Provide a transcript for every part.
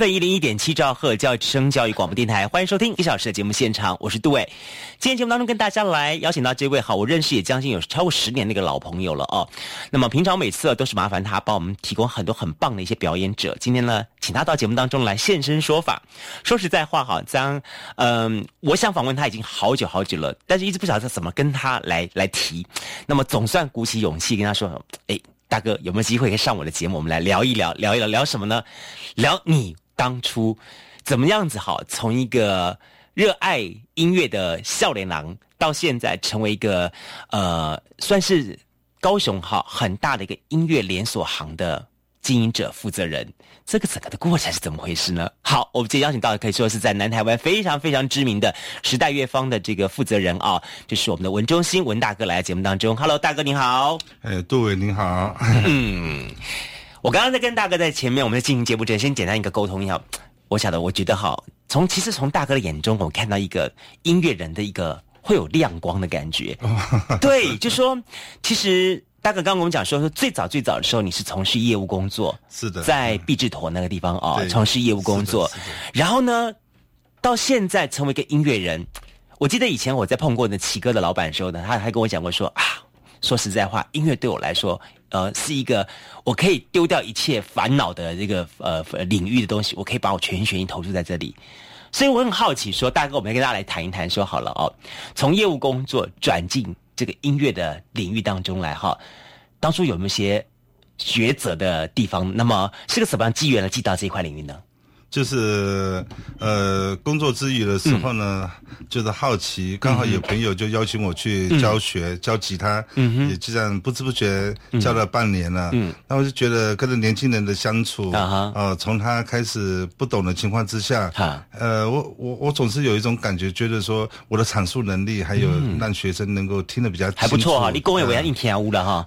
F 一零一点七兆赫教育之声教育广播电台，欢迎收听一小时的节目现场，我是杜伟。今天节目当中跟大家来邀请到这位好，我认识也将近有超过十年那个老朋友了哦。那么平常每次都是麻烦他帮我们提供很多很棒的一些表演者，今天呢，请他到节目当中来现身说法。说实在话哈，将嗯，我想访问他已经好久好久了，但是一直不晓得怎么跟他来来提。那么总算鼓起勇气跟他说，哎。大哥，有没有机会可以上我的节目？我们来聊一聊，聊一聊，聊什么呢？聊你当初怎么样子？好，从一个热爱音乐的笑脸郎，到现在成为一个呃，算是高雄哈很大的一个音乐连锁行的。经营者、负责人，这个整个的过程是怎么回事呢？好，我们今天邀请到的可以说是在南台湾非常非常知名的时代乐坊的这个负责人啊，就是我们的文中心文大哥来到节目当中。Hello，大哥你好。哎，杜伟你好。嗯，我刚刚在跟大哥在前面，我们在进行节目之前，先简单一个沟通一下。我晓得，我觉得哈，从其实从大哥的眼中，我看到一个音乐人的一个会有亮光的感觉。对，就说其实。大哥刚刚我们讲说，说最早最早的时候，你是从事业务工作，是的，在毕志陀那个地方哦，从事业务工作。然后呢，到现在成为一个音乐人。我记得以前我在碰过那奇哥的老板的时候呢，他还跟我讲过说啊，说实在话，音乐对我来说，呃，是一个我可以丢掉一切烦恼的这个呃领域的东西，我可以把我全心全意投注在这里。所以我很好奇，说大哥，我们跟大家来谈一谈，说好了哦，从业务工作转进。这个音乐的领域当中来哈，当初有没有些抉择的地方？那么是个什么样机缘来？进到这一块领域呢？就是呃，工作之余的时候呢，就是好奇，刚好有朋友就邀请我去教学教吉他，也就这样不知不觉教了半年了。那我就觉得跟着年轻人的相处，呃，从他开始不懂的情况之下，呃，我我我总是有一种感觉，觉得说我的阐述能力还有让学生能够听得比较还不错哈。你公也为他硬听屋了哈。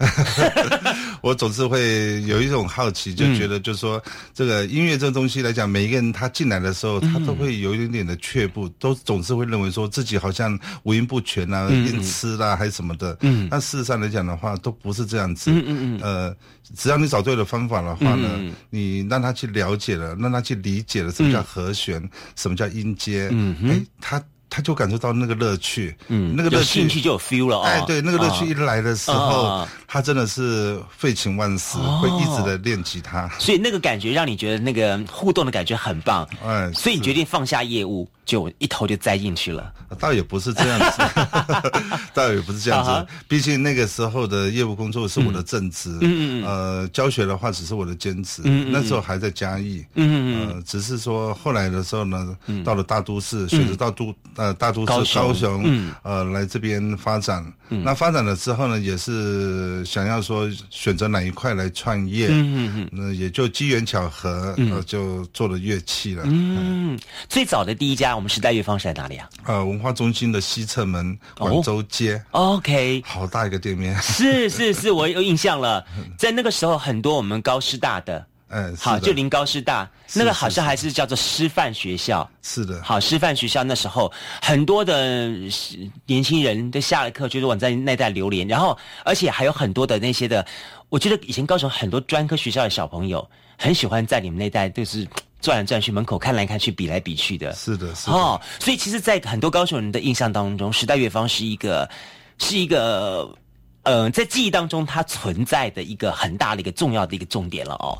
我总是会有一种好奇，就觉得就是说这个音乐这东西来讲，每一个人他进来的时候，他都会有一点点的却步，都总是会认为说自己好像五音不全啊，音痴啦还是什么的。嗯，但事实上来讲的话，都不是这样子。嗯嗯嗯。呃，只要你找对了方法的话呢，你让他去了解了，让他去理解了什么叫和弦，什么叫音阶。嗯哎，他。他就感受到那个乐趣，嗯，那个乐趣就有 feel 了，哎，对，那个乐趣一来的时候，他真的是废寝忘食，会一直的练吉他，所以那个感觉让你觉得那个互动的感觉很棒，哎，所以你决定放下业务。就一头就栽进去了，倒也不是这样子，倒也不是这样子。毕竟那个时候的业务工作是我的正职，嗯嗯呃，教学的话只是我的兼职。嗯那时候还在嘉义，嗯嗯呃，只是说后来的时候呢，到了大都市，选择到都呃大都市高雄，嗯呃来这边发展。那发展了之后呢，也是想要说选择哪一块来创业，嗯嗯嗯，那也就机缘巧合，呃，就做了乐器了。嗯，最早的第一家。我们时代乐坊是在哪里啊？呃，文化中心的西侧门广州街。OK，好大一个店面。是是是，我有印象了。在那个时候，很多我们高师大的，嗯，好，就临高师大那个好像还是叫做师范学校。是的，好，师范学校那时候很多的年轻人都下了课，就是往在那带流连，然后而且还有很多的那些的，我觉得以前高雄很多专科学校的小朋友很喜欢在你们那带，就是。转来转去，门口看来看去，比来比去的。是的，是的。哦，所以其实，在很多高雄人的印象当中，时代乐坊是一个，是一个，呃，在记忆当中它存在的一个很大的一个重要的一个重点了哦。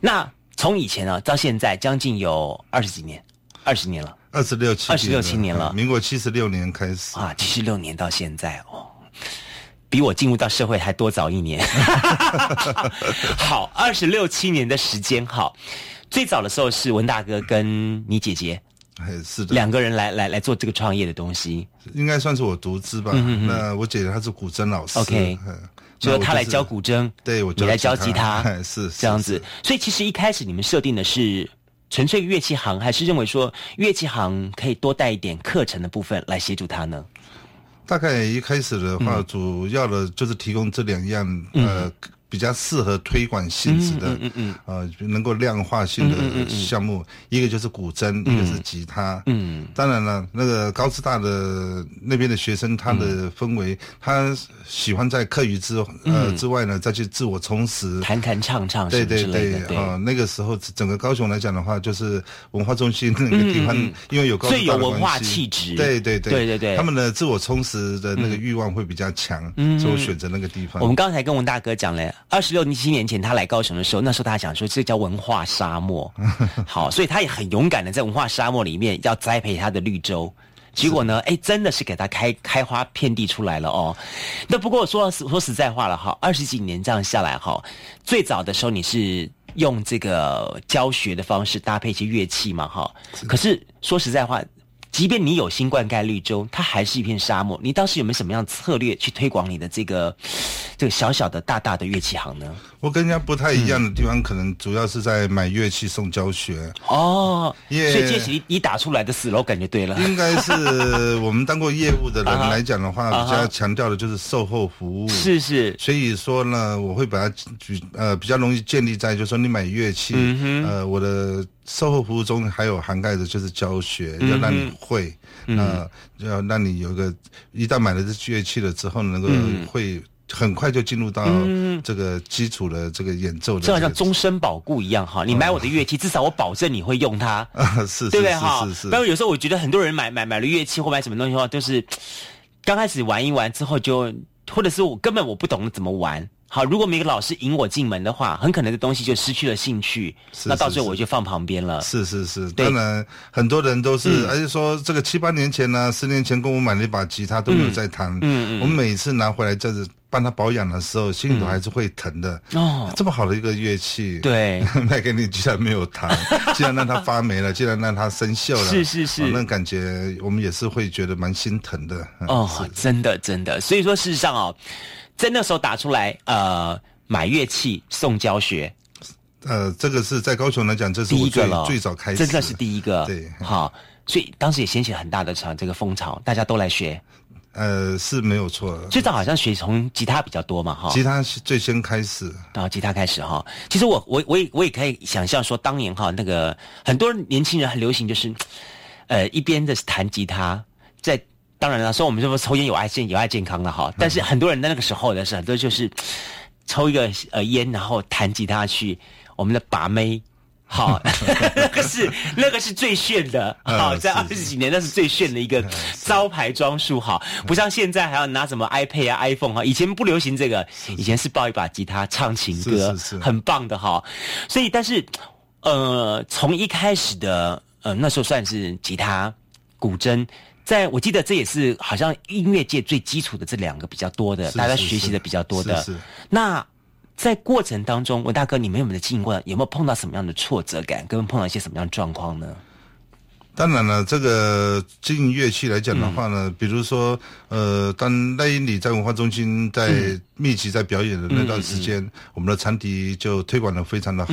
那从以前呢到现在，将近有二十几年，二十年了，二十六七，二十六七年了。民国七十六年开始啊，七十六年到现在哦，比我进入到社会还多早一年。好，二十六七年的时间，好。最早的时候是文大哥跟你姐姐，是的，两个人来来来做这个创业的东西，应该算是我独资吧。那我姐姐她是古筝老师，OK，就她来教古筝，对我你来教吉他，是这样子。所以其实一开始你们设定的是纯粹乐器行，还是认为说乐器行可以多带一点课程的部分来协助他呢？大概一开始的话，主要的就是提供这两样呃。比较适合推广性质的，嗯嗯呃，能够量化性的项目，一个就是古筝，一个是吉他。嗯，当然了，那个高师大的那边的学生，他的氛围，他喜欢在课余之呃之外呢，再去自我充实，弹弹唱唱，对对对，啊，那个时候整个高雄来讲的话，就是文化中心那个地方，因为有高最有文化气质，对对对。对对对，他们的自我充实的那个欲望会比较强，所以我选择那个地方。我们刚才跟文大哥讲了。二十六七年前，他来高雄的时候，那时候他想说这叫文化沙漠，好，所以他也很勇敢的在文化沙漠里面要栽培他的绿洲。结果呢，哎，真的是给他开开花遍地出来了哦。那不过说说实在话了哈，二十几年这样下来哈，最早的时候你是用这个教学的方式搭配一些乐器嘛哈，可是说实在话。即便你有新灌溉绿洲，它还是一片沙漠。你当时有没有什么样策略去推广你的这个这个小小的大大的乐器行呢？我跟人家不太一样的地方，可能主要是在买乐器送教学。哦，所以这是你打出来的死楼感觉对了。应该是我们当过业务的人来讲的话，比较强调的就是售后服务。是是。所以说呢，我会把它举呃比较容易建立在，就是说你买乐器，呃，我的。售后服务中还有涵盖的就是教学，要让你会，那要让你有个一旦买了这乐器了之后，能够会很快就进入到这个基础的这个演奏的，就好像终身保固一样哈。你买我的乐器，至少我保证你会用它，啊是，对不对哈？是是。不然有时候我觉得很多人买买买了乐器或买什么东西的话，就是刚开始玩一玩之后就，或者是我根本我不懂怎么玩。好，如果每个老师引我进门的话，很可能这东西就失去了兴趣，是那到最后我就放旁边了。是是是，当然很多人都是，而且说这个七八年前呢，十年前跟我买了一把吉他都没有在弹。嗯嗯。我们每次拿回来就是帮他保养的时候，心里头还是会疼的。哦，这么好的一个乐器，对，卖 给你居然没有弹，竟然让它发霉了，竟然让它生锈了。是是是，那感觉我们也是会觉得蛮心疼的。哦，真的真的，所以说事实上哦。在那时候打出来，呃，买乐器送教学，呃，这个是在高雄来讲，这是第一个了，最早开始，真的是第一个，对，好，所以当时也掀起很大的潮，这个风潮，大家都来学，呃，是没有错，最早好像学从吉他比较多嘛，哈，吉他是最先开始，啊，吉他开始哈，其实我我我也我也可以想象说，当年哈那个很多年轻人很流行，就是，呃，一边的是弹吉他，在。当然了，说我们这么抽烟有害健有害健康的哈，但是很多人在那个时候的是很多就是抽一个呃烟，然后弹吉他去我们的把妹，好，那个是那个是最炫的，好，在二十几年那是最炫的一个招牌装束，哈，不像现在还要拿什么 iPad 啊 iPhone 哈，以前不流行这个，以前是抱一把吉他唱情歌，很棒的哈，所以但是呃，从一开始的呃那时候算是吉他、古筝。在我记得这也是好像音乐界最基础的这两个比较多的，大家学习的比较多的。那在过程当中，文大哥，你们有没有经历过？有没有碰到什么样的挫折感？跟碰到一些什么样的状况呢？当然了，这个经营乐器来讲的话呢，比如说，呃，当赖英里在文化中心在密集在表演的那段时间，我们的长笛就推广的非常的好。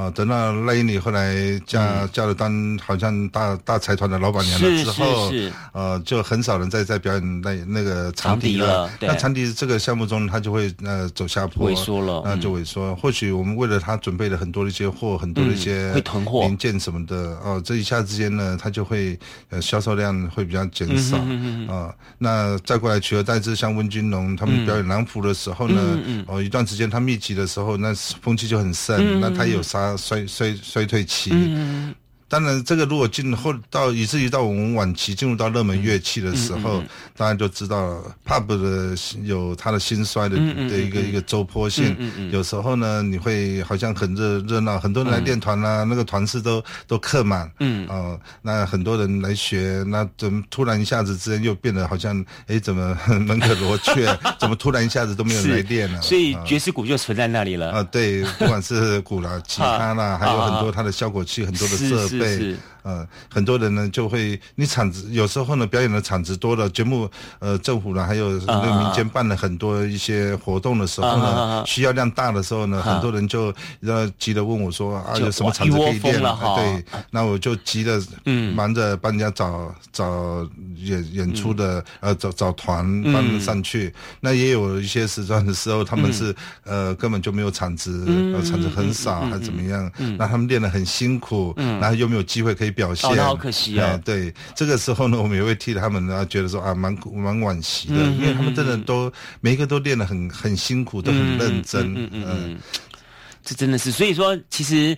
啊，等到赖英里后来嫁嫁了当好像大大财团的老板娘了之后，呃，就很少人再在表演那那个长笛了。那长笛这个项目中，它就会呃走下坡，萎缩了，那就萎缩。或许我们为了他准备了很多的一些货，很多的一些零件什么的，哦，这一下之间呢。呃，它就会呃销售量会比较减少啊。那再过来取而代之，像温君龙他们表演南服的时候呢，哦一段时间它密集的时候，那风气就很盛，那它有啥衰衰衰退期。当然，这个如果进后到以至于到我们晚期进入到热门乐器的时候，大家就知道 pub 的有它的兴衰的的一个一个周坡性。有时候呢，你会好像很热热闹，很多人来练团啦，那个团次都都客满。嗯，哦，那很多人来学，那怎么突然一下子之间又变得好像，哎，怎么 门可罗雀？怎么突然一下子都没有来练了？所以爵士鼓就存在那里了。啊，对，不管是鼓啦、吉他啦，还有很多它的效果器，很多的设备。是，呃，很多人呢就会，你场子有时候呢表演的场子多了，节目呃政府呢还有那个民间办了很多一些活动的时候呢，需要量大的时候呢，很多人就要急着问我说啊有什么场子可以练？对，那我就急着忙着帮人家找找演演出的呃找找团帮上去。那也有一些时段的时候，他们是呃根本就没有场子，场子很少还怎么样？那他们练得很辛苦，然后又没有机会可以表现，好可惜啊。对，这个时候呢，我们也会替他们呢觉得说啊蛮蛮惋惜的，因为他们真的都每一个都练得很很辛苦，都很认真。嗯嗯嗯，这真的是，所以说其实。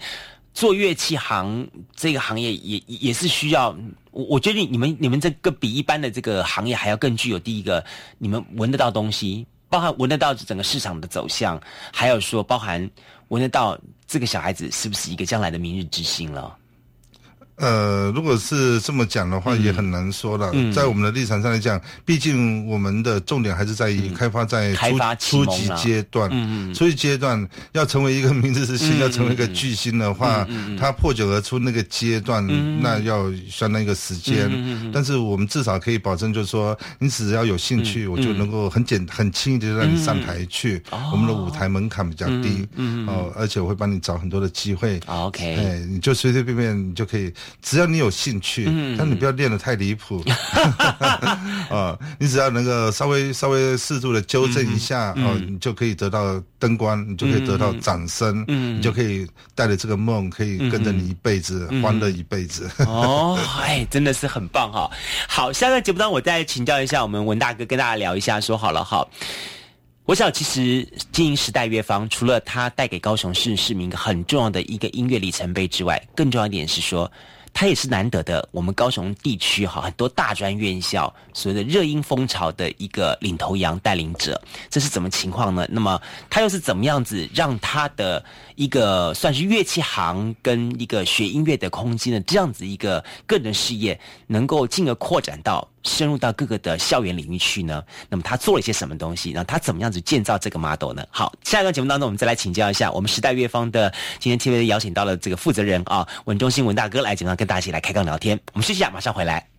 做乐器行这个行业也也是需要，我我觉得你们你们这个比一般的这个行业还要更具有第一个，你们闻得到东西，包含闻得到整个市场的走向，还有说包含闻得到这个小孩子是不是一个将来的明日之星了。呃，如果是这么讲的话，也很难说了。在我们的立场上来讲，毕竟我们的重点还是在于开发在初初级阶段。初级阶段要成为一个明日之星，要成为一个巨星的话，他破茧而出那个阶段，那要相当一个时间。但是我们至少可以保证，就是说，你只要有兴趣，我就能够很简很轻易的让你上台去。我们的舞台门槛比较低，哦，而且我会帮你找很多的机会。OK，哎，你就随随便便你就可以。只要你有兴趣，但你不要练得太离谱 啊！你只要能够稍微稍微适度的纠正一下哦，你就可以得到灯光，你就可以得到掌声，你就可以带着这个梦，可以跟着你一辈子，欢乐一辈子。哦，哎，真的是很棒哈！好，下个节目当中我再请教一下我们文大哥，跟大家聊一下，说好了哈。我想，其实经营时代乐坊，除了它带给高雄市市民很重要的一个音乐里程碑之外，更重要一点是说。他也是难得的，我们高雄地区哈很多大专院校所谓的热音风潮的一个领头羊带领者，这是怎么情况呢？那么他又是怎么样子让他的一个算是乐器行跟一个学音乐的空间的这样子一个个人事业，能够进而扩展到？深入到各个的校园领域去呢？那么他做了一些什么东西？然后他怎么样子建造这个 model 呢？好，下一段节目当中，我们再来请教一下我们时代乐方的今天特别邀请到了这个负责人啊，文中心文大哥来，怎样跟大家一起来开杠聊天？我们休息一下，马上回来。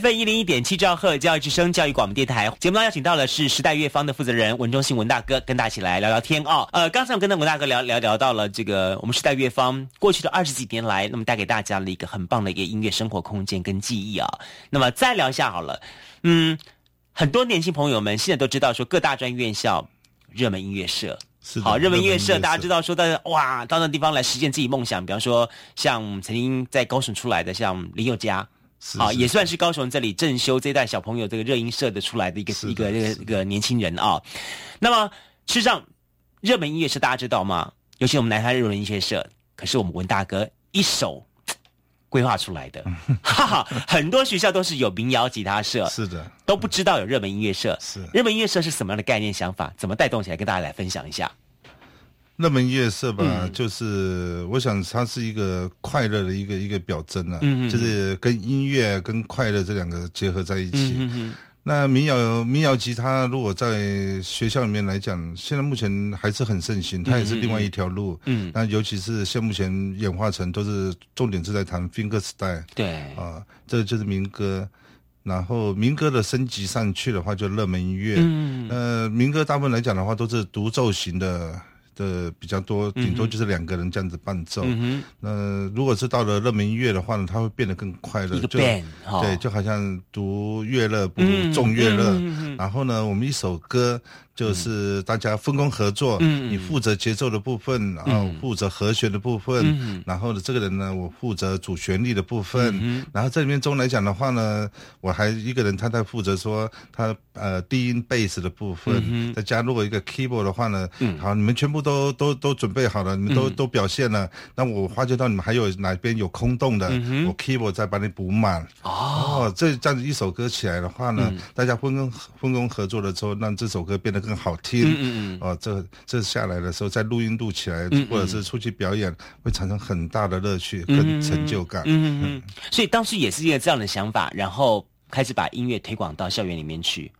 FM 一零一点七兆赫教育之声教育广播电台节目当中邀请到的是时代乐方的负责人文中信文大哥，跟大家一起来聊聊天哦。呃，刚才我跟那文大哥聊聊聊到了这个我们时代乐方过去的二十几年来，那么带给大家了一个很棒的一个音乐生活空间跟记忆啊。那么再聊一下好了，嗯，很多年轻朋友们现在都知道说各大专院校热门音乐社。好，热门音乐社，大家知道说，但是哇，到那地方来实现自己梦想，比方说像曾经在高雄出来的，像林宥嘉，啊，也算是高雄这里正修这一代小朋友这个热音社的出来的一个一个一个一个年轻人啊。那么，事实上，热门音乐社大家知道吗？尤其我们南台热门音乐社，可是我们文大哥一手 规划出来的，哈哈，很多学校都是有民谣吉他社，是的，都不知道有热门音乐社，是热门音乐社是什么样的概念想法，怎么带动起来，跟大家来分享一下。热门音乐社吧，就是我想它是一个快乐的一个一个表征啊，就是跟音乐跟快乐这两个结合在一起。那民谣民谣吉他如果在学校里面来讲，现在目前还是很盛行，它也是另外一条路。嗯，那尤其是现目前演化成都是重点是在弹 finger style。对啊，这就是民歌。然后民歌的升级上去的话，就热门音乐。嗯，呃，民歌大部分来讲的话，都是独奏型的。的比较多，顶多就是两个人这样子伴奏。那如果是到了热门音乐的话呢，它会变得更快乐，就对，就好像读乐乐不如众乐乐。然后呢，我们一首歌。就是大家分工合作，嗯。你负责节奏的部分，然后负责和弦的部分，嗯。然后呢，这个人呢，我负责主旋律的部分，嗯然后这里面中来讲的话呢，我还一个人他在负责说他呃低音贝斯的部分，嗯再加入一个 keyboard 的话呢，嗯。好，你们全部都都都准备好了，你们都都表现了，那我发觉到你们还有哪边有空洞的，我 keyboard 再把你补满。哦，这这样子一首歌起来的话呢，大家分工分工合作了之后，让这首歌变得。更好听，嗯嗯嗯，哦，这这下来的时候，在录音录起来，或者是出去表演，会产生很大的乐趣跟成就感。嗯嗯，所以当时也是一个这样的想法，然后开始把音乐推广到校园里面去。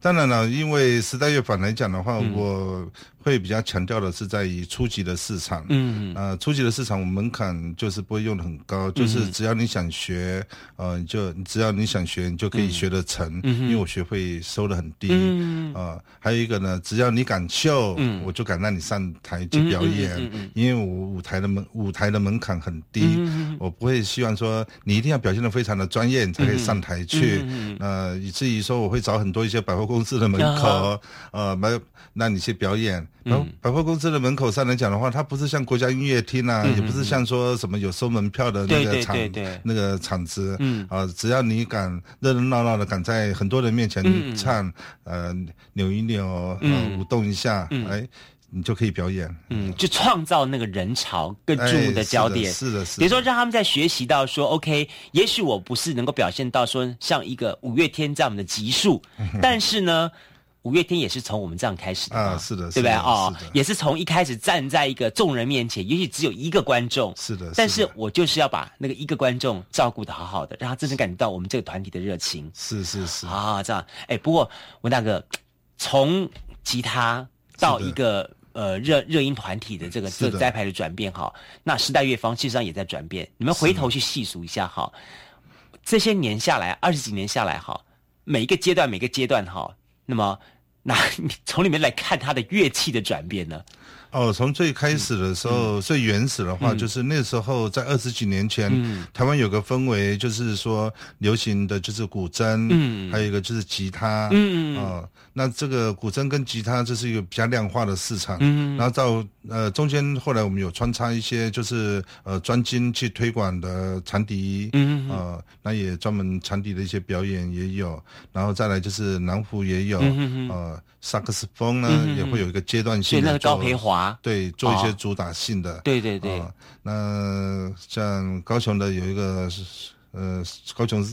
当然了，因为时代乐坊来讲的话，我。会比较强调的是在于初级的市场，嗯，呃，初级的市场，我门槛就是不会用的很高，就是只要你想学，呃，就只要你想学，你就可以学得成，因为我学费收的很低，啊，还有一个呢，只要你敢秀，我就敢让你上台去表演，因为我舞台的门舞台的门槛很低，我不会希望说你一定要表现的非常的专业，你才可以上台去，呃，以至于说我会找很多一些百货公司的门口，呃，没让你去表演。然后百货公司的门口上来讲的话，它不是像国家音乐厅啊，也不是像说什么有收门票的那个场那个场子，嗯。啊，只要你敢热热闹闹的敢在很多人面前唱，呃，扭一扭，呃，舞动一下，哎，你就可以表演，嗯，就创造那个人潮更注目的焦点，是的，是的。比如说让他们在学习到说，OK，也许我不是能够表现到说像一个五月天这样的级数，但是呢。五月天也是从我们这样开始的啊，是的，对不对哦，也是从一开始站在一个众人面前，也许只有一个观众，是的，但是我就是要把那个一个观众照顾的好好的，让他真正感觉到我们这个团体的热情。是是是啊，这样。哎，不过文大哥，从吉他到一个呃热热音团体的这个这栽培的转变，哈，那时代乐坊事实上也在转变。你们回头去细数一下，哈，这些年下来，二十几年下来，哈，每一个阶段，每个阶段，哈，那么。那你从里面来看他的乐器的转变呢？哦，从最开始的时候，最原始的话，就是那时候在二十几年前，台湾有个氛围，就是说流行的就是古筝，嗯，还有一个就是吉他，啊，那这个古筝跟吉他这是一个比较量化的市场，嗯，然后到呃中间后来我们有穿插一些就是呃专精去推广的长笛，嗯啊，那也专门长笛的一些表演也有，然后再来就是南胡也有，嗯呃。萨克斯风呢也会有一个阶段性的，那个高培华。对做一些主打性的，对对对。那像高雄的有一个呃高雄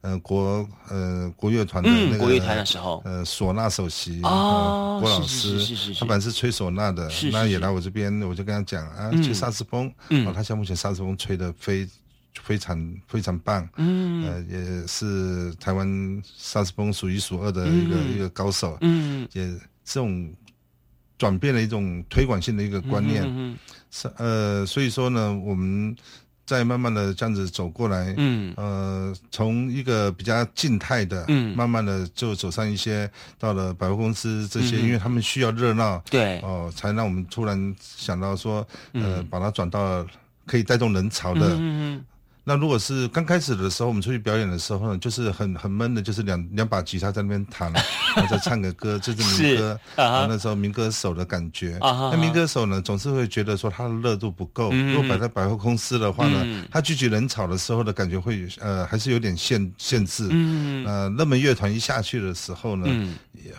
呃国呃国乐团的那个国乐团的时候，呃唢呐首席哦郭老师，他本来是吹唢呐的，那也来我这边，我就跟他讲啊，吹萨克斯风，哦，他像目前萨克斯风吹的非。非常非常棒，嗯，呃，也是台湾萨斯风数一数二的一个一个高手，嗯，也这种转变了一种推广性的一个观念，嗯是呃，所以说呢，我们在慢慢的这样子走过来，嗯，呃，从一个比较静态的，嗯，慢慢的就走上一些到了百货公司这些，因为他们需要热闹，对，哦，才让我们突然想到说，呃，把它转到可以带动人潮的。那如果是刚开始的时候，我们出去表演的时候呢，就是很很闷的，就是两两把吉他在那边弹，然后再唱个歌，就是民歌。啊，那时候民歌手的感觉。啊那民歌手呢，总是会觉得说他的热度不够。如果摆在百货公司的话呢，他聚集人潮的时候的感觉会呃还是有点限限制。嗯呃，热门乐团一下去的时候呢，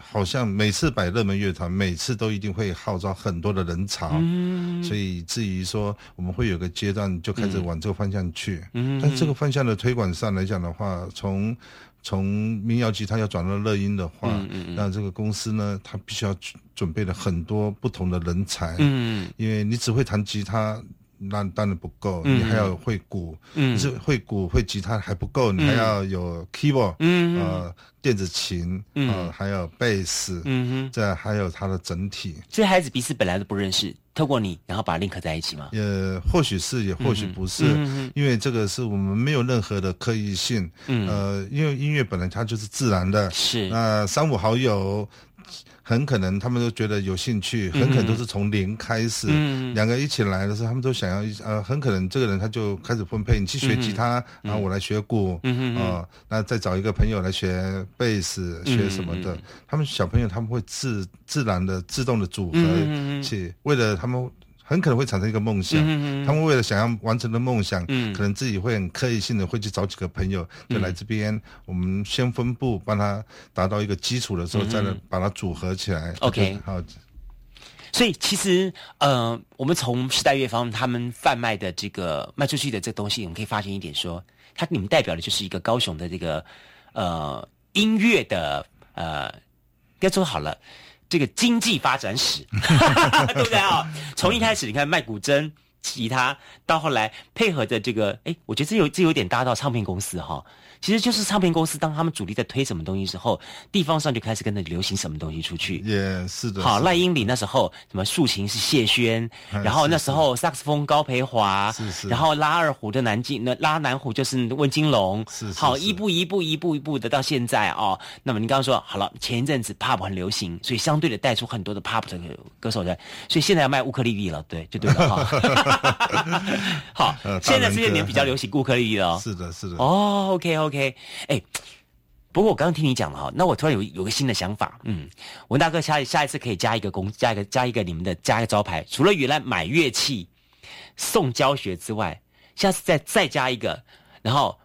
好像每次摆热门乐团，每次都一定会号召很多的人潮。嗯。所以至于说我们会有个阶段就开始往这个方向去。但这个方向的推广上来讲的话，从从民谣吉他要转到乐音的话，那这个公司呢，它必须要准备了很多不同的人才，嗯，因为你只会弹吉他，那当然不够，你还要会鼓，嗯，是会鼓会吉他还不够，你还要有 keyboard，嗯呃，电子琴，嗯，还有贝斯，嗯哼，这还有它的整体。这些孩子彼此本来都不认识。透过你，然后把 link 在一起吗？呃，或许是，也或许不是，因为这个是我们没有任何的刻意性。嗯，呃，因为音乐本来它就是自然的。是。那三五好友。很可能他们都觉得有兴趣，很可能都是从零开始。两个一起来的时候，他们都想要呃，很可能这个人他就开始分配，你去学吉他，然后我来学鼓，啊，那再找一个朋友来学贝斯，学什么的。他们小朋友他们会自自然的自动的组合，起为了他们。很可能会产生一个梦想，他们为了想要完成的梦想，可能自己会很刻意性的会去找几个朋友，就来这边，我们先分布，帮他达到一个基础的时候，再来把它组合起来。OK，好。所以其实，呃，我们从时代乐坊他们贩卖的这个卖出去的这个东西，我们可以发现一点，说它你们代表的就是一个高雄的这个呃音乐的呃，该做好了。这个经济发展史，对不对啊？从一开始你看卖古筝、吉他，到后来配合着这个，哎，我觉得这有这有点搭到唱片公司哈。其实就是唱片公司，当他们主力在推什么东西之后，地方上就开始跟着流行什么东西出去。也是的。好，赖英里那时候什么竖琴是谢轩，然后那时候萨克斯风高培华，是是。然后拉二胡的南京，那拉南胡就是温金龙，是是。好，一步一步一步一步的到现在哦。那么你刚刚说好了，前一阵子 pop 很流行，所以相对的带出很多的 pop 的歌手在，所以现在要卖乌克丽丽了，对，就对了哈。好，现在这些年比较流行乌克丽丽了。是的，是的。哦，OK。OK，哎，不过我刚刚听你讲了哈，那我突然有有个新的想法，嗯，文大哥下下一次可以加一个公，加一个加一个你们的加一个招牌，除了原来买乐器送教学之外，下次再再加一个，然后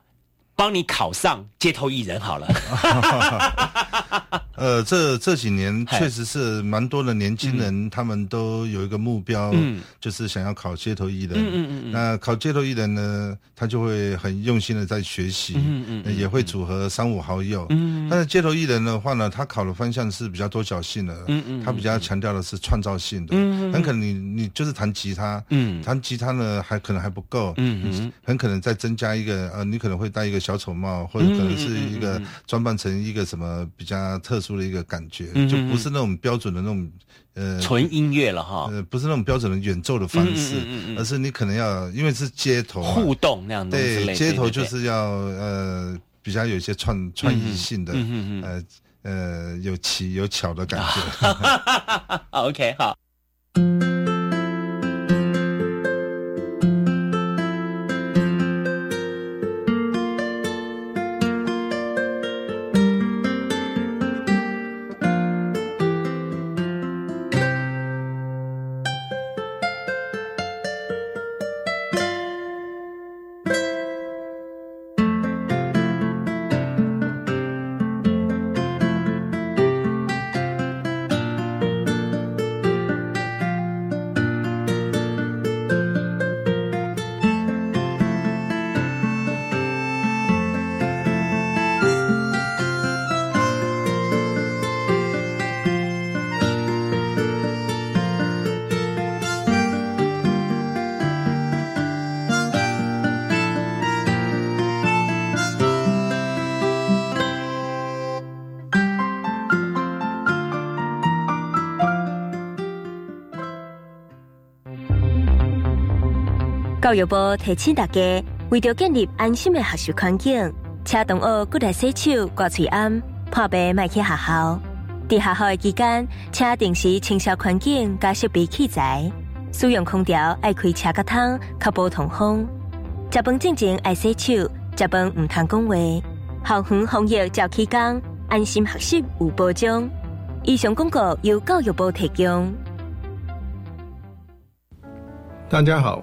帮你考上街头艺人好了。呃，这这几年确实是蛮多的年轻人，他们都有一个目标，就是想要考街头艺人。嗯嗯嗯。那考街头艺人呢，他就会很用心的在学习，嗯嗯，也会组合三五好友。嗯但是街头艺人的话呢，他考的方向是比较多角性的，嗯嗯，他比较强调的是创造性的。嗯很可能你你就是弹吉他，嗯，弹吉他呢还可能还不够，嗯嗯，很可能再增加一个呃，你可能会戴一个小丑帽，或者可能是一个装扮成一个什么比较特殊。的一个感觉，就不是那种标准的那种呃纯音乐了哈，呃不是那种标准的演奏的方式，而是你可能要因为是街头互动那样的，对街头就是要呃比较有一些创创意性的，呃呃有奇有巧的感觉。OK 好。教育部提醒大家，为着建立安心的学习环境，请同学过来洗手、挂嘴安，破病卖去学校。在学校的期间，请定时清扫环境、加设备器材。使用空调爱开车甲窗，确保通风。食饭之前爱洗手，食饭唔通讲话。校园防疫照期间，安心学习有保障。以上广告由教育部提供。大家好，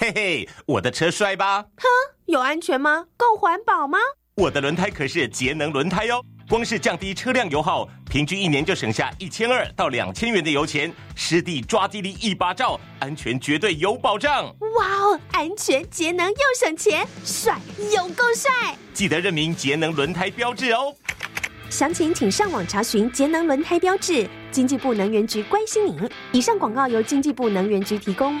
嘿嘿，我的车帅吧？哼，有安全吗？够环保吗？我的轮胎可是节能轮胎哟。光是降低车辆油耗，平均一年就省下一千二到两千元的油钱，湿地抓地力一把照，安全绝对有保障。哇哦，安全节能又省钱，帅又够帅！记得认明节能轮胎标志哦。详情请上网查询节能轮胎标志。经济部能源局关心您。以上广告由经济部能源局提供。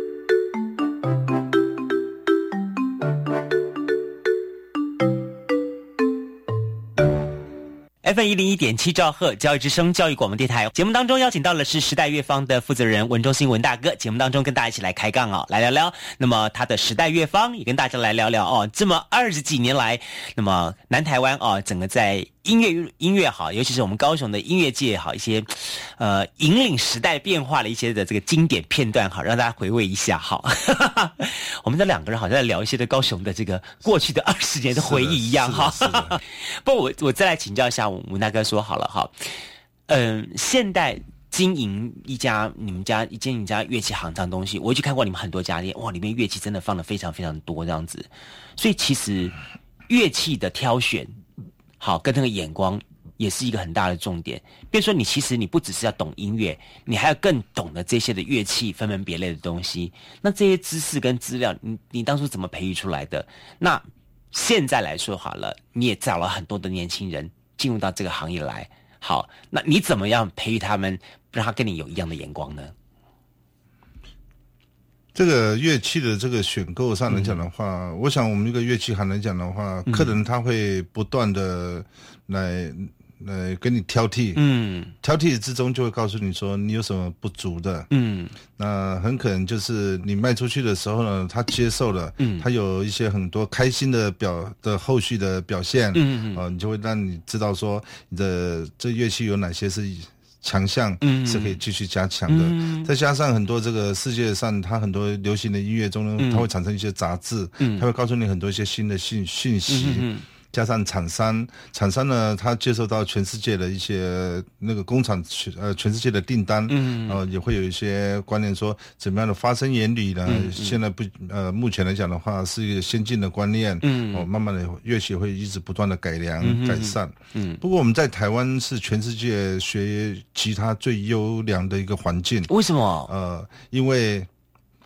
FM 一零一点七兆赫教育之声教育广播电台节目当中邀请到的是时代乐方的负责人文中心文大哥，节目当中跟大家一起来开杠哦，来聊聊。那么他的时代乐方也跟大家来聊聊哦，这么二十几年来，那么南台湾哦，整个在。音乐音乐好，尤其是我们高雄的音乐界好一些，呃，引领时代变化的一些的这个经典片段好，让大家回味一下好。我们这两个人好像在聊一些的高雄的这个过去的二十年的回忆一样哈。不，我我再来请教一下我们大哥说好了哈，嗯，现代经营一家你们家一间你家乐器行当东西，我去看过你们很多家店，哇，里面乐器真的放的非常非常多这样子，所以其实乐器的挑选。好，跟那个眼光也是一个很大的重点。比如说，你其实你不只是要懂音乐，你还要更懂得这些的乐器分门别类的东西。那这些知识跟资料，你你当初怎么培育出来的？那现在来说好了，你也找了很多的年轻人进入到这个行业来。好，那你怎么样培育他们，让他跟你有一样的眼光呢？这个乐器的这个选购上来讲的话，我想我们一个乐器行来讲的话，客人他会不断的来来跟你挑剔，嗯，挑剔之中就会告诉你说你有什么不足的，嗯，那很可能就是你卖出去的时候呢，他接受了，嗯，他有一些很多开心的表的后续的表现，嗯嗯，啊，你就会让你知道说你的这乐器有哪些是。强项是可以继续加强的，再加上很多这个世界上，它很多流行的音乐中呢，它会产生一些杂质，它会告诉你很多一些新的信信息。加上厂商，厂商呢，他接受到全世界的一些那个工厂全呃全世界的订单，嗯，呃也会有一些观念说怎么样的发生原理呢？现在不呃目前来讲的话是一个先进的观念，嗯，哦慢慢的乐器会一直不断的改良改善，嗯，不过我们在台湾是全世界学吉他最优良的一个环境，为什么？呃，因为。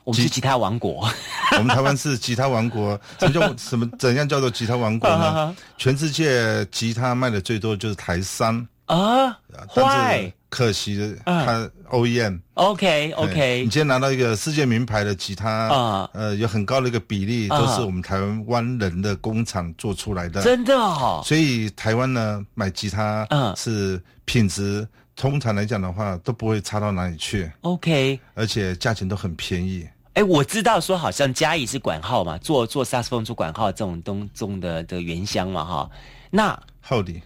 我们是吉他王国。我们台湾是吉他王国，什么叫什么？怎样叫做吉他王国呢？全世界吉他卖的最多就是台三啊，但是可惜它 OEM。OK OK，你今天拿到一个世界名牌的吉他啊，呃，有很高的一个比例都是我们台湾人的工厂做出来的，真的哦。所以台湾呢买吉他，嗯，是品质。通常来讲的话，都不会差到哪里去。OK，而且价钱都很便宜。哎，我知道说好像嘉义是管号嘛，做做萨斯风做管号这种东中的的原乡嘛哈。那后里，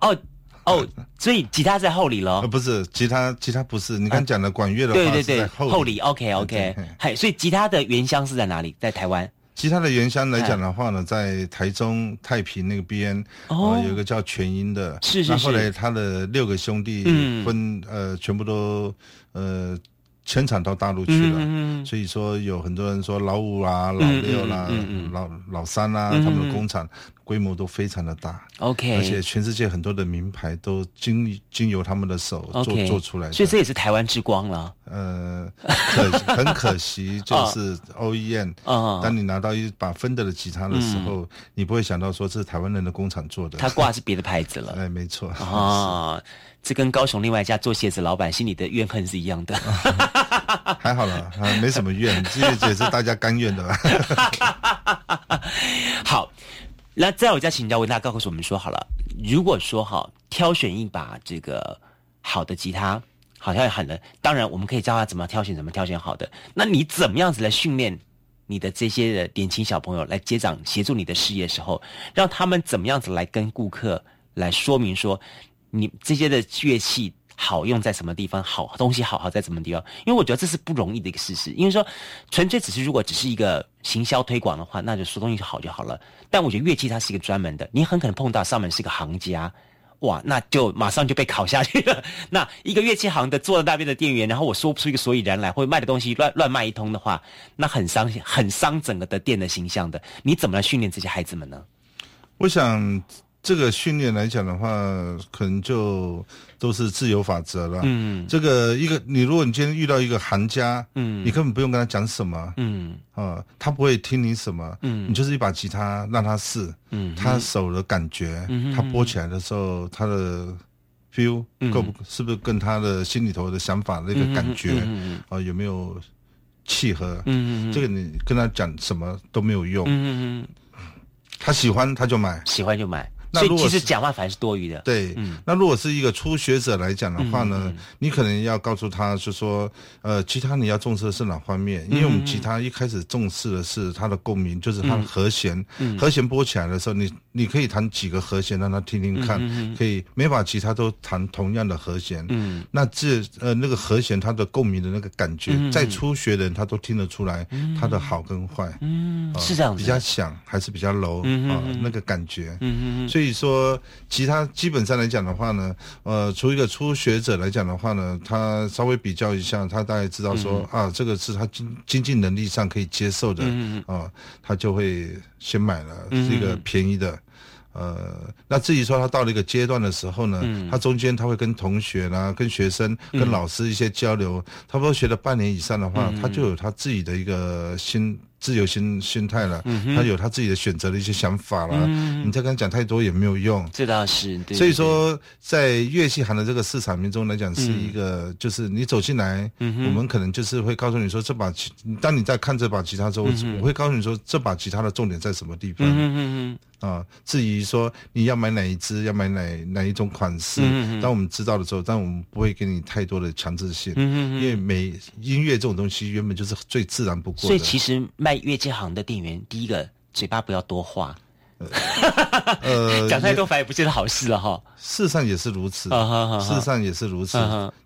哦哦，所以吉他在后里咯。呃，不是吉他，吉他不是。你刚讲的管乐的话，对对对，后里。OK OK，嗨，所以吉他的原乡是在哪里？在台湾。其他的原乡来讲的话呢，在台中太平那个边，哦，有一个叫全英的，是是是。那后来他的六个兄弟分呃，全部都呃。迁产到大陆去了，所以说有很多人说老五啊、老六啦、老老三啦，他们的工厂规模都非常的大。OK，而且全世界很多的名牌都经经由他们的手做做出来，所以这也是台湾之光了。呃，可 很可惜就是 OEM，当你拿到一把芬德的吉他的时候，你不会想到说这是台湾人的工厂做的，他挂是别的牌子了。哎，没错啊。这跟高雄另外一家做鞋子老板心里的怨恨是一样的。还好了，没什么怨，这也是大家甘愿的吧。好，那在我家请教，问大家告诉我们说好了，如果说哈挑选一把这个好的吉他，好像也很难，当然我们可以教他怎么挑选，怎么挑选好的。那你怎么样子来训练你的这些的年轻小朋友来接掌协助你的事业时候，让他们怎么样子来跟顾客来说明说？你这些的乐器好用在什么地方？好东西好好在什么地方？因为我觉得这是不容易的一个事实。因为说纯粹只是如果只是一个行销推广的话，那就说东西好就好了。但我觉得乐器它是一个专门的，你很可能碰到上门是个行家，哇，那就马上就被考下去了。那一个乐器行的坐在那边的店员，然后我说不出一个所以然来，或者卖的东西乱乱卖一通的话，那很伤很伤整个的店的形象的。你怎么来训练这些孩子们呢？我想。这个训练来讲的话，可能就都是自由法则了。嗯，这个一个你，如果你今天遇到一个行家，嗯，你根本不用跟他讲什么，嗯，啊，他不会听你什么，嗯，你就是一把吉他让他试，嗯，他手的感觉，嗯，他拨起来的时候，他的 feel 够不是不是跟他的心里头的想法那个感觉，嗯啊，有没有契合？嗯嗯，这个你跟他讲什么都没有用，嗯嗯，他喜欢他就买，喜欢就买。所以其实讲话反而是多余的。对，嗯，那如果是一个初学者来讲的话呢，你可能要告诉他，是说，呃，吉他你要重视的是哪方面？因为我们吉他一开始重视的是它的共鸣，就是它的和弦。和弦拨起来的时候，你你可以弹几个和弦让他听听看，可以每把吉他都弹同样的和弦。嗯，那这呃那个和弦它的共鸣的那个感觉，在初学的人他都听得出来它的好跟坏。嗯，是这样，比较响还是比较柔啊？那个感觉。嗯嗯嗯，所以。所以说，吉他基本上来讲的话呢，呃，从一个初学者来讲的话呢，他稍微比较一下，他大概知道说啊，这个是他经经济能力上可以接受的，嗯啊，他就会先买了，是一个便宜的。呃，那至于说他到了一个阶段的时候呢，他中间他会跟同学啦、跟学生、跟老师一些交流，差不多学了半年以上的话，他就有他自己的一个心。自由心心态了，他有他自己的选择的一些想法了。你再跟他讲太多也没有用。这倒是。所以说，在乐器行的这个市场中来讲，是一个就是你走进来，我们可能就是会告诉你说，这把吉，当你在看这把吉他之后，我会告诉你说，这把吉他的重点在什么地方。啊，至于说你要买哪一支，要买哪哪一种款式，当我们知道的时候，但我们不会给你太多的强制性，因为每音乐这种东西原本就是最自然不过的。所以其实卖乐器行的店员，第一个嘴巴不要多话。呃，讲太多反而不见得好事了哈。事实上也是如此，事实上也是如此。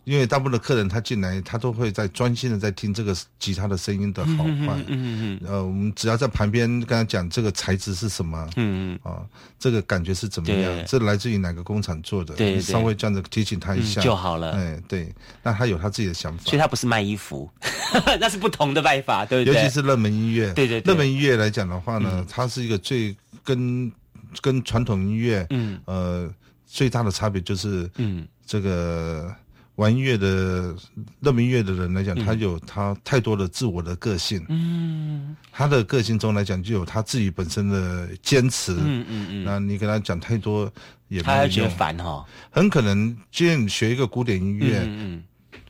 因为大部分的客人他进来，他都会在专心的在听这个吉他的声音的好坏。嗯嗯呃，我们只要在旁边跟他讲这个材质是什么，嗯嗯，啊，这个感觉是怎么样，这来自于哪个工厂做的，对，稍微这样子提醒他一下就好了。哎，对，那他有他自己的想法。所以他不是卖衣服，那是不同的卖法，对不对？尤其是热门音乐，对对，热门音乐来讲的话呢，它是一个最跟跟传统音乐，嗯，呃，最大的差别就是，嗯，这个。玩音乐的热门音乐的人来讲，他有他太多的自我的个性。嗯，他的个性中来讲，就有他自己本身的坚持。嗯嗯嗯。那你跟他讲太多也他会觉得烦哈。很可能今天你学一个古典音乐，嗯嗯，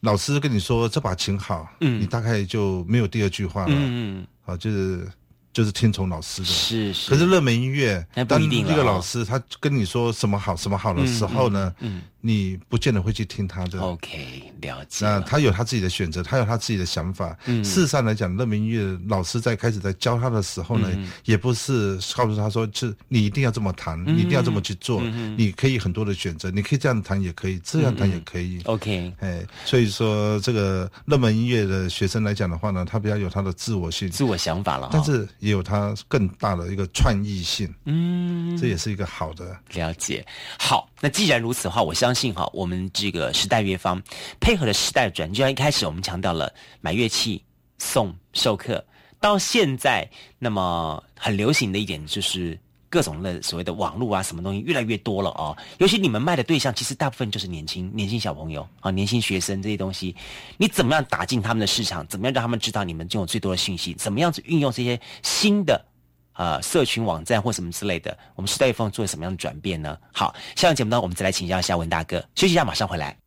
老师跟你说这把琴好，嗯，你大概就没有第二句话了。嗯嗯。好，就是。就是听从老师的，是是。可是热门音乐，当一个老师他跟你说什么好什么好的时候呢？嗯。你不见得会去听他的。OK，了解。那他有他自己的选择，他有他自己的想法。嗯。事实上来讲，热门音乐老师在开始在教他的时候呢，也不是告诉他说，是你一定要这么弹，你一定要这么去做。嗯你可以很多的选择，你可以这样弹也可以，这样弹也可以。OK。哎，所以说这个热门音乐的学生来讲的话呢，他比较有他的自我性、自我想法了。但是也有他更大的一个创意性。嗯。这也是一个好的了解。好，那既然如此的话，我相信哈，我们这个时代乐方配合的时代转，就像一开始我们强调了买乐器送授课，到现在那么很流行的一点就是各种的所谓的网络啊，什么东西越来越多了哦。尤其你们卖的对象其实大部分就是年轻年轻小朋友啊，年轻学生这些东西，你怎么样打进他们的市场？怎么样让他们知道你们拥有最多的信息？怎么样子运用这些新的？呃，社群网站或什么之类的，我们时代风做了什么样的转变呢？好，下个节目呢，我们再来请教一下文大哥，休息一下，马上回来。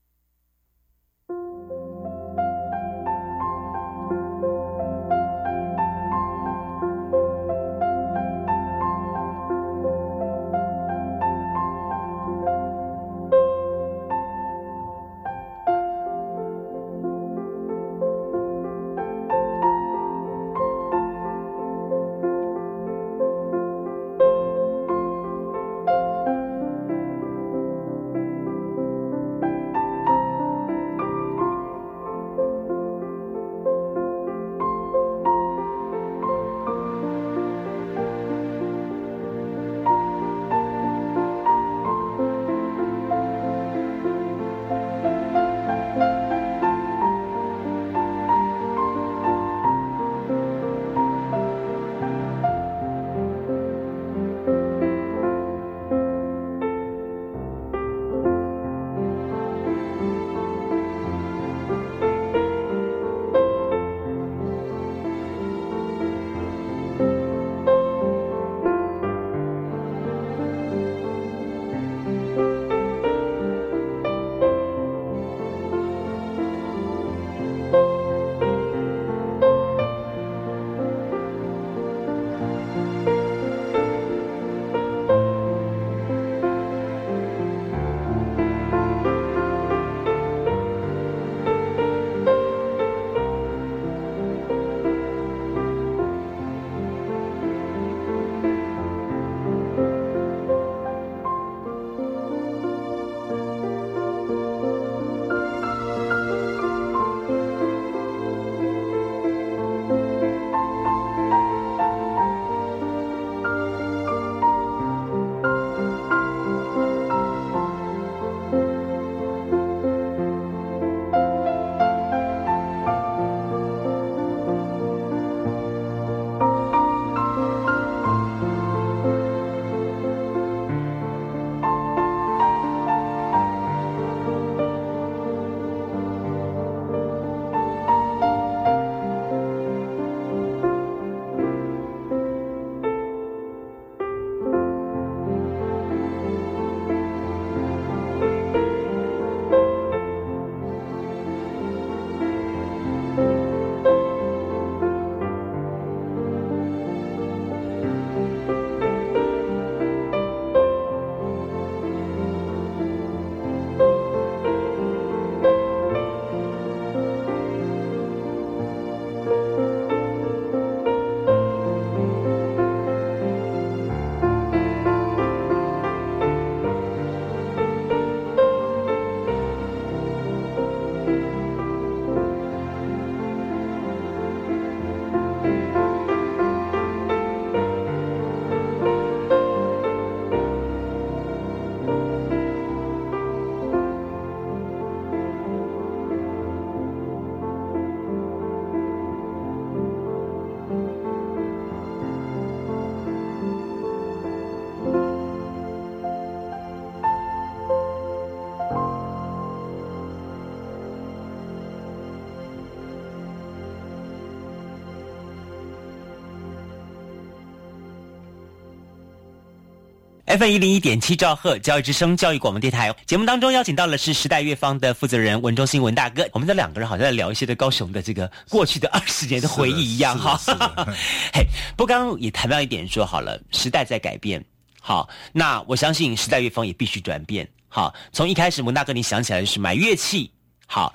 FM 一零一点七兆赫教育之声教育广播电台节目当中邀请到的是时代乐方的负责人文中新文大哥，我们这两个人好像在聊一些的高雄的这个过去的 二十年的回忆一样哈。嘿，不刚刚也谈到一点说好了，时代在改变，好，那我相信时代乐方也必须转变。好，从一开始文大哥你想起来是买乐器，好，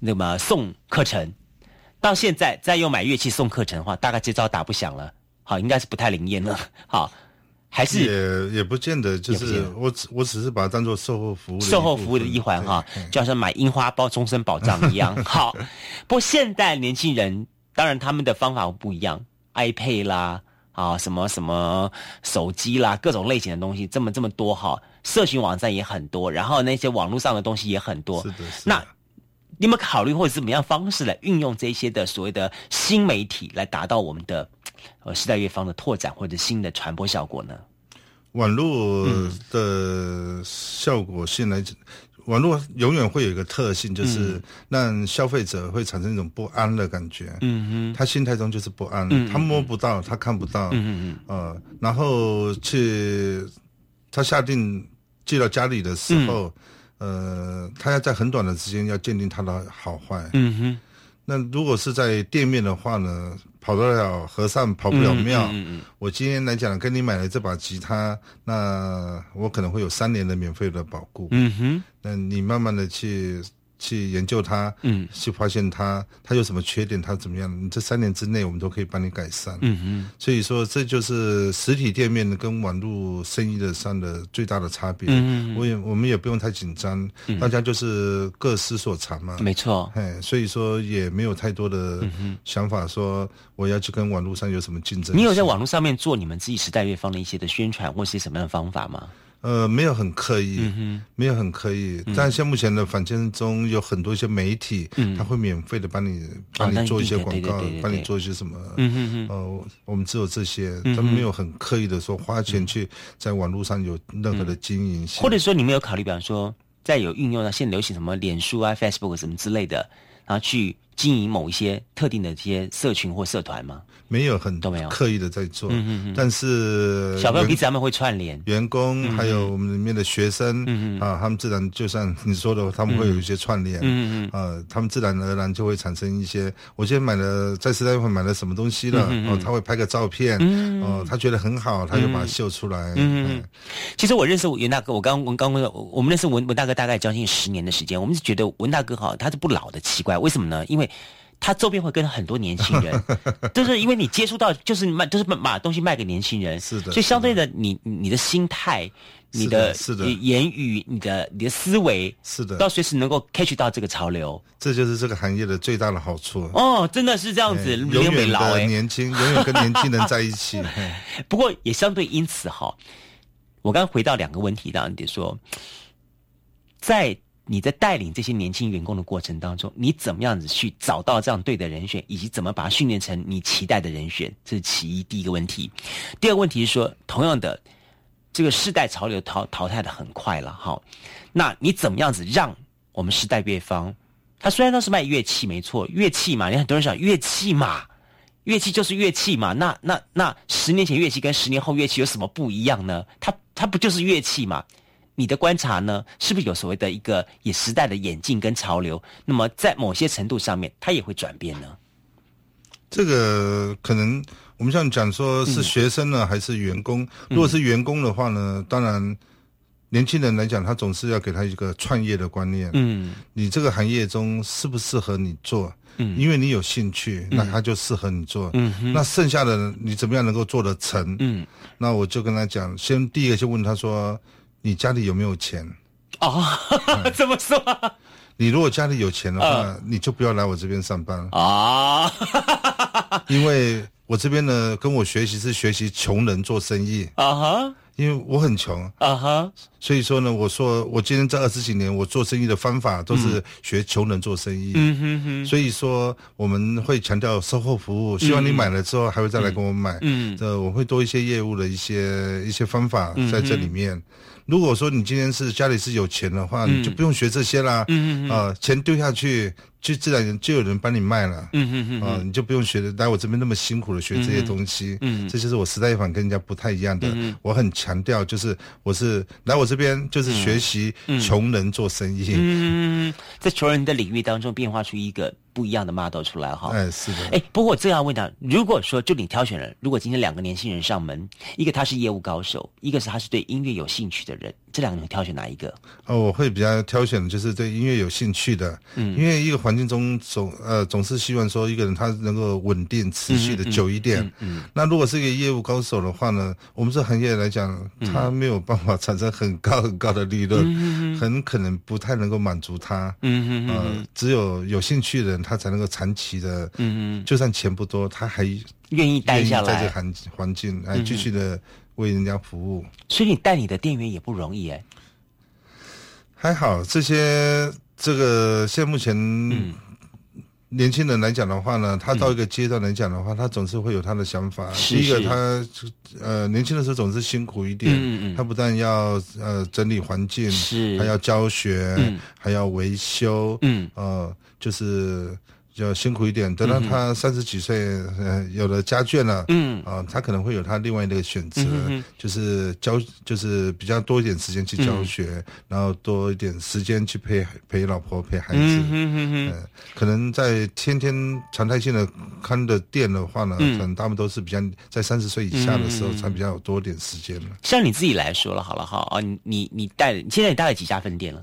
那么送课程，到现在再用买乐器送课程的话，大概这招打不响了。好，应该是不太灵验了。好。还是也也不见得，就是我只我只是把它当做售后服务，售后服务的一环哈，就好像买樱花包终身保障一样。好，不过现代年轻人当然他们的方法不一样，iPad 啦，啊什么什么手机啦，各种类型的东西这么这么多哈，社群网站也很多，然后那些网络上的东西也很多。是的是，那你们考虑或者怎么样方式来运用这些的所谓的新媒体来达到我们的？呃，时代乐方的拓展或者新的传播效果呢？网络的效果性来讲，网络永远会有一个特性，就是让消费者会产生一种不安的感觉。嗯哼，他心态中就是不安，他摸不到，他看不到。嗯嗯呃，然后去他下定寄到家里的时候，呃，他要在很短的时间要鉴定它的好坏。嗯哼，那如果是在店面的话呢？跑得了和尚跑不了庙。嗯我今天来讲，跟你买了这把吉他，那我可能会有三年的免费的保固。嗯哼，那你慢慢的去。去研究它，嗯，去发现它，它有什么缺点，它怎么样？你这三年之内，我们都可以帮你改善。嗯嗯，所以说这就是实体店面跟网络生意的上的最大的差别。嗯嗯，我也我们也不用太紧张，大家就是各司所长嘛。没错，哎，所以说也没有太多的想法说我要去跟网络上有什么竞争。你有在网络上面做你们自己时代乐坊的一些的宣传或是什么样的方法吗？呃，没有很刻意，没有很刻意，但像目前的反间中有很多一些媒体，他会免费的帮你帮你做一些广告，帮你做一些什么，呃，我们只有这些，他们没有很刻意的说花钱去在网络上有任何的经营，或者说你没有考虑，比方说在有运用到现在流行什么脸书啊、Facebook 什么之类的，然后去经营某一些特定的这些社群或社团吗？没有很都没有刻意的在做，但是小朋友彼此他们会串联，员工还有我们里面的学生啊，他们自然就像你说的，他们会有一些串联，嗯嗯，啊，他们自然而然就会产生一些。我今天买了在时代会买了什么东西了，哦，他会拍个照片，哦，他觉得很好，他就把它秀出来。嗯，其实我认识文大哥，我刚我刚刚我们认识文文大哥大概将近十年的时间，我们是觉得文大哥哈，他是不老的，奇怪为什么呢？因为。他周边会跟很多年轻人，就是因为你接触到，就是卖，就是把东西卖给年轻人，是的，所以相对的，你你的心态、你的是的言语、你的你的思维，是的，到随时能够 catch 到这个潮流，这就是这个行业的最大的好处。哦，真的是这样子，永远的年轻，永远跟年轻人在一起。不过也相对因此哈，我刚回到两个问题，当然得说，在。你在带领这些年轻员工的过程当中，你怎么样子去找到这样对的人选，以及怎么把他训练成你期待的人选？这是其一，第一个问题。第二个问题是说，同样的，这个世代潮流淘淘汰的很快了，哈。那你怎么样子让我们时代乐方？他虽然都是卖乐器，没错，乐器嘛，你很多人想乐器嘛，乐器就是乐器嘛。那那那十年前乐器跟十年后乐器有什么不一样呢？它它不就是乐器嘛？你的观察呢，是不是有所谓的一个以时代的演进跟潮流？那么在某些程度上面，它也会转变呢？这个可能我们像讲说是学生呢，还是员工？如果是员工的话呢，当然年轻人来讲，他总是要给他一个创业的观念。嗯，你这个行业中适不适合你做？嗯，因为你有兴趣，那他就适合你做。嗯，那剩下的你怎么样能够做得成？嗯，那我就跟他讲，先第一个先问他说。你家里有没有钱？哦，怎么说？你如果家里有钱的话，你就不要来我这边上班。啊！因为我这边呢，跟我学习是学习穷人做生意。啊哈，因为我很穷。啊哈，所以说呢，我说我今天这二十几年，我做生意的方法都是学穷人做生意。嗯哼哼，所以说我们会强调售后服务，希望你买了之后还会再来跟我买。嗯，这我会多一些业务的一些一些方法在这里面。如果说你今天是家里是有钱的话，你就不用学这些啦。嗯嗯嗯啊，钱丢下去，就自然就有人帮你卖了。嗯嗯嗯，啊，你就不用学的来我这边那么辛苦的学这些东西。嗯这就是我时代一反跟人家不太一样的。嗯我很强调，就是我是来我这边就是学习穷人做生意。嗯，在穷人的领域当中变化出一个不一样的 model 出来哈。哎，是的。哎，不过我这样问他，如果说就你挑选人，如果今天两个年轻人上门，一个他是业务高手，一个是他是对音乐有兴趣的人，这两个人挑选哪一个？哦，我会比较挑选的就是对音乐有兴趣的，嗯因为一个环境中总呃总是希望说一个人他能够稳定持续的嗯嗯久一点。嗯那如果是一个业务高手的话呢，我们这行业来讲，他没有办法产生很高很高的利润，嗯很可能不太能够满足他。嗯哼呃，只有有兴趣的人，他才能够长期的，嗯嗯，就算钱不多，他还愿意待下来在这个。环环境，来继续的为人家服务。所以你带你的店员也不容易哎。还好，这些这个现在目前嗯年轻人来讲的话呢，他到一个阶段来讲的话，他总是会有他的想法。第一个，是他呃年轻的时候总是辛苦一点，嗯嗯嗯他不但要呃整理环境，是还要教学，嗯还要维修，嗯呃，就是。要辛苦一点，等到他三十几岁，呃，有了家眷了，嗯啊、他可能会有他另外的选择，嗯哼哼就是教，就是比较多一点时间去教学，然后多一点时间去陪陪老婆、陪孩子。嗯可能在天天常态性的看的店的话呢，嗯可能他们都是比较在三十岁以下的时候嗯才比较有多点时间了。像你自己来说了，好了哈啊，你你你带，现在你带了几家分店了？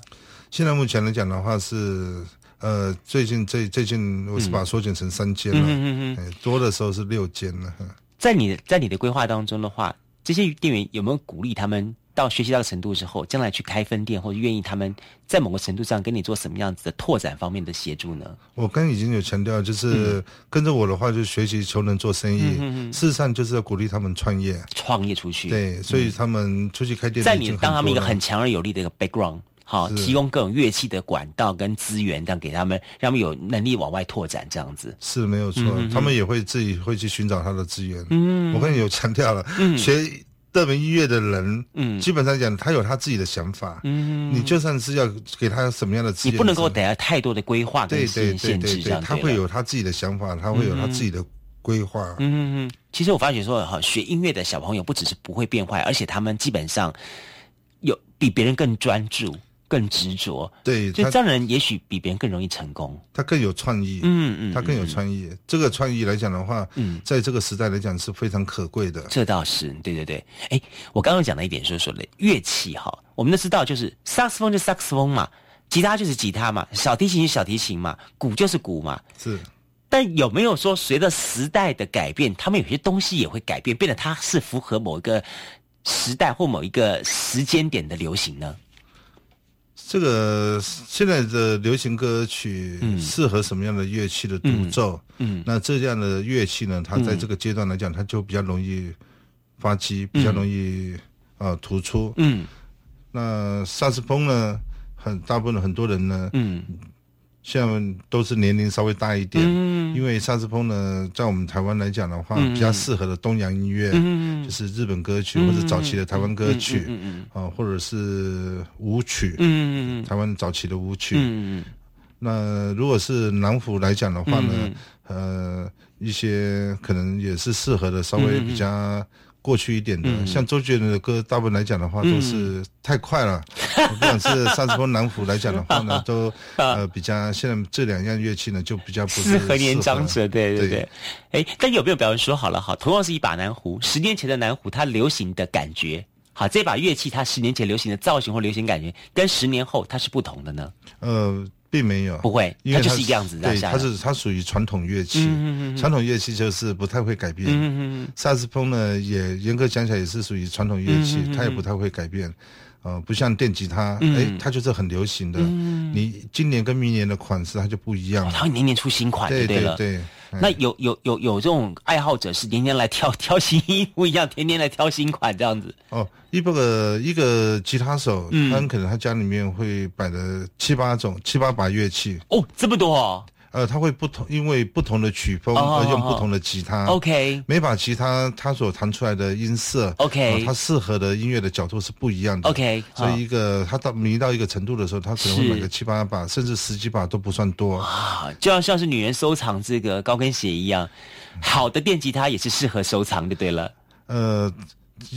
现在目前来讲的话是，呃，最近最最近我是把它缩减成三间了，嗯嗯嗯哎多的时候是六间了。呵在你的在你的规划当中的话，这些店员有没有鼓励他们到学习到程度之后，将来去开分店，或者愿意他们在某个程度上跟你做什么样子的拓展方面的协助呢？我刚刚已经有强调，就是跟着我的话，就学习求人做生意。嗯事实上就是要鼓励他们创业。创业出去，对，所以他们出去开店的在你当他们一个很强而有力的一个 background，好，是。提供各种乐器的管道跟资源，这样给他们，让他们有能力往外拓展，这样子。是没有错，嗯嗯嗯。他们也会自己会去寻找他的资源。嗯。我跟你有强调了，嗯。学热门音乐的人，嗯。基本上讲他有他自己的想法。嗯。你就算是要给他什么样的资源，你不能够等下太多的规划跟对对限限制，对对对，这样他会有他自己的想法，他会有他自己的规划。嗯嗯嗯，其实我发觉说，哈，学音乐的小朋友不只是不会变坏，而且他们基本上有比别人更专注、更执着。对他所以这样人也许比别人更容易成功。他更有创意，嗯嗯他更有嗯创意。这个创意来讲的话，嗯在这个时代来讲是非常可贵的。这倒是，对对对。哎，我刚刚讲了一点就是说的乐器哈，我们都知道就是萨克斯风就是萨克斯风嘛，吉他就是吉他嘛，小提琴是小提琴嘛，鼓就是鼓嘛。是，但有没有说随着时代的改变，他们有些东西也会改变，变得它是符合某一个时代或某一个时间点的流行呢？这个现在的流行歌曲嗯。适合什么样的乐器的独奏？嗯。那这样的乐器呢，它在这个阶段来讲，它就比较容易发机，比较容易啊、呃突出。嗯。那萨克斯风呢，很大部分很多人呢，嗯像都是年龄稍微大一点，嗯。因为萨克斯风呢，在我们台湾来讲的话，嗯。比较适合的东洋音乐，嗯。就是日本歌曲、或者早期的台湾歌曲，啊、或者是舞曲，台湾早期的舞曲。嗯那如果是南府来讲的话呢，呃，一些可能也是适合的，稍微比较过去一点的，嗯像周杰伦的歌，大部分来讲的话都是太快了。不管是萨克斯风、南府来讲的话呢，都呃比较现在这两样乐器呢，就比较不是适合年长者，对对对但有没有表示说好了哈？同样是一把南胡，十年前的南胡它流行的感觉，好，这把乐器它十年前流行的造型或流行感觉，跟十年后它是不同的呢？呃，并没有，不会因为它就是一个样子对，它是它属于传统乐器，嗯嗯嗯嗯。传统乐器就是不太会改变。嗯嗯萨斯风呢，也严格讲起来也是属于传统乐器，它也不太会改变。呃，不像电吉他，哎，它就是很流行的。你今年跟明年的款式它就不一样了，它会年年出新款，对对了。对。那有有有有这种爱好者是年年来挑挑新衣服一样，天天来挑新款这样子。哦，一个一个吉他手，他可能他家里面会摆的七八种、七八把乐器。哦，这么多哦。呃，他会不同，因为不同的曲风而用不同的吉他。OK，每把吉他它所弹出来的音色，OK，它适合的音乐的角度是不一样的。OK，所以一个他到迷到一个程度的时候，他可能会买个七八把，甚至十几把都不算多。啊，就要像是女人收藏这个高跟鞋一样，好的电吉他也是适合收藏的。对了，呃。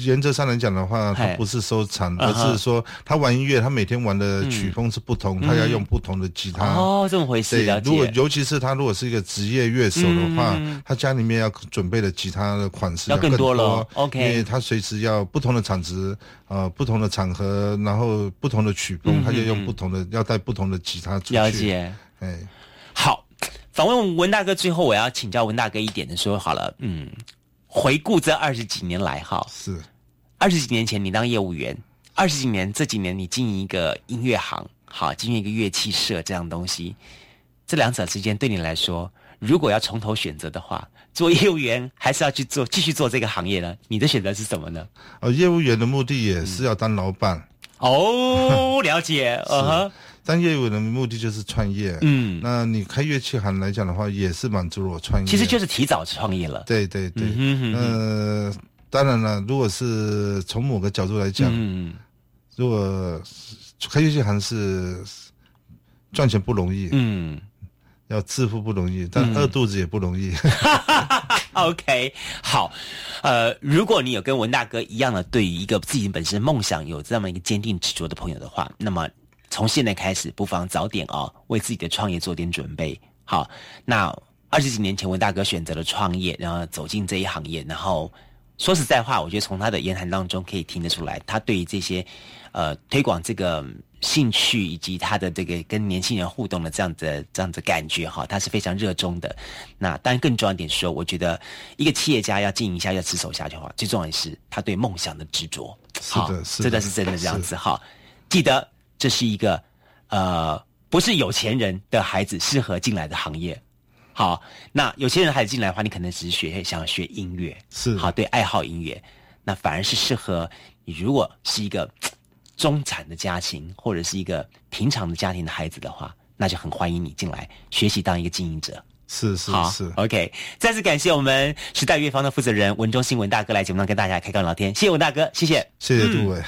原则上来讲的话，他不是收藏，而是说他玩音乐，他每天玩的曲风是不同，他要用不同的吉他。哦，这么回事。对，如果尤其是他如果是一个职业乐手的话，他家里面要准备的吉他的款式要更多了。OK，因为他随时要不同的场子，呃，不同的场合，然后不同的曲风，他就用不同的，要带不同的吉他出去。了解。哎，好，访问文大哥，最后我要请教文大哥一点的说好了，嗯。回顾这二十几年来，哈，是二十几年前你当业务员，二十几年这几年你经营一个音乐行，好，经营一个乐器社这样东西，这两者之间对你来说，如果要从头选择的话，做业务员还是要去做继续做这个行业呢？你的选择是什么呢？呃，业务员的目的也是要当老板。哦，了解，嗯哼。当业务的目的就是创业，嗯，那你开乐器行来讲的话，也是满足了我创业，其实就是提早创业了。对对对，嗯呃，当然了，如果是从某个角度来讲，嗯，如果开乐器行是赚钱不容易，嗯，要致富不容易，但饿肚子也不容易。OK，好，呃，如果你有跟文大哥一样的对于一个自己本身梦想有这么一个坚定执着的朋友的话，那么。从现在开始，不妨早点哦，为自己的创业做点准备。好，那二十几年前，文大哥选择了创业，然后走进这一行业。然后说实在话，我觉得从他的言谈当中可以听得出来，他对于这些呃推广这个兴趣以及他的这个跟年轻人互动的这样子这样子感觉哈，他是非常热衷的。那当然更重要一点说，我觉得一个企业家要经营下，要持守下去的话，最重要的是他对梦想的执着。是的，是真的是真的这样子哈，记得。这是一个，呃，不是有钱人的孩子适合进来的行业。好，那有钱人孩子进来的话，你可能只是学想要学音乐，是好对爱好音乐，那反而是适合你。如果是一个中产的家庭或者是一个平常的家庭的孩子的话，那就很欢迎你进来学习当一个经营者。是是是，OK。再次感谢我们时代乐坊的负责人文中新闻大哥来节目上跟大家开杠聊天，谢谢文大哥，谢谢，谢谢杜伟。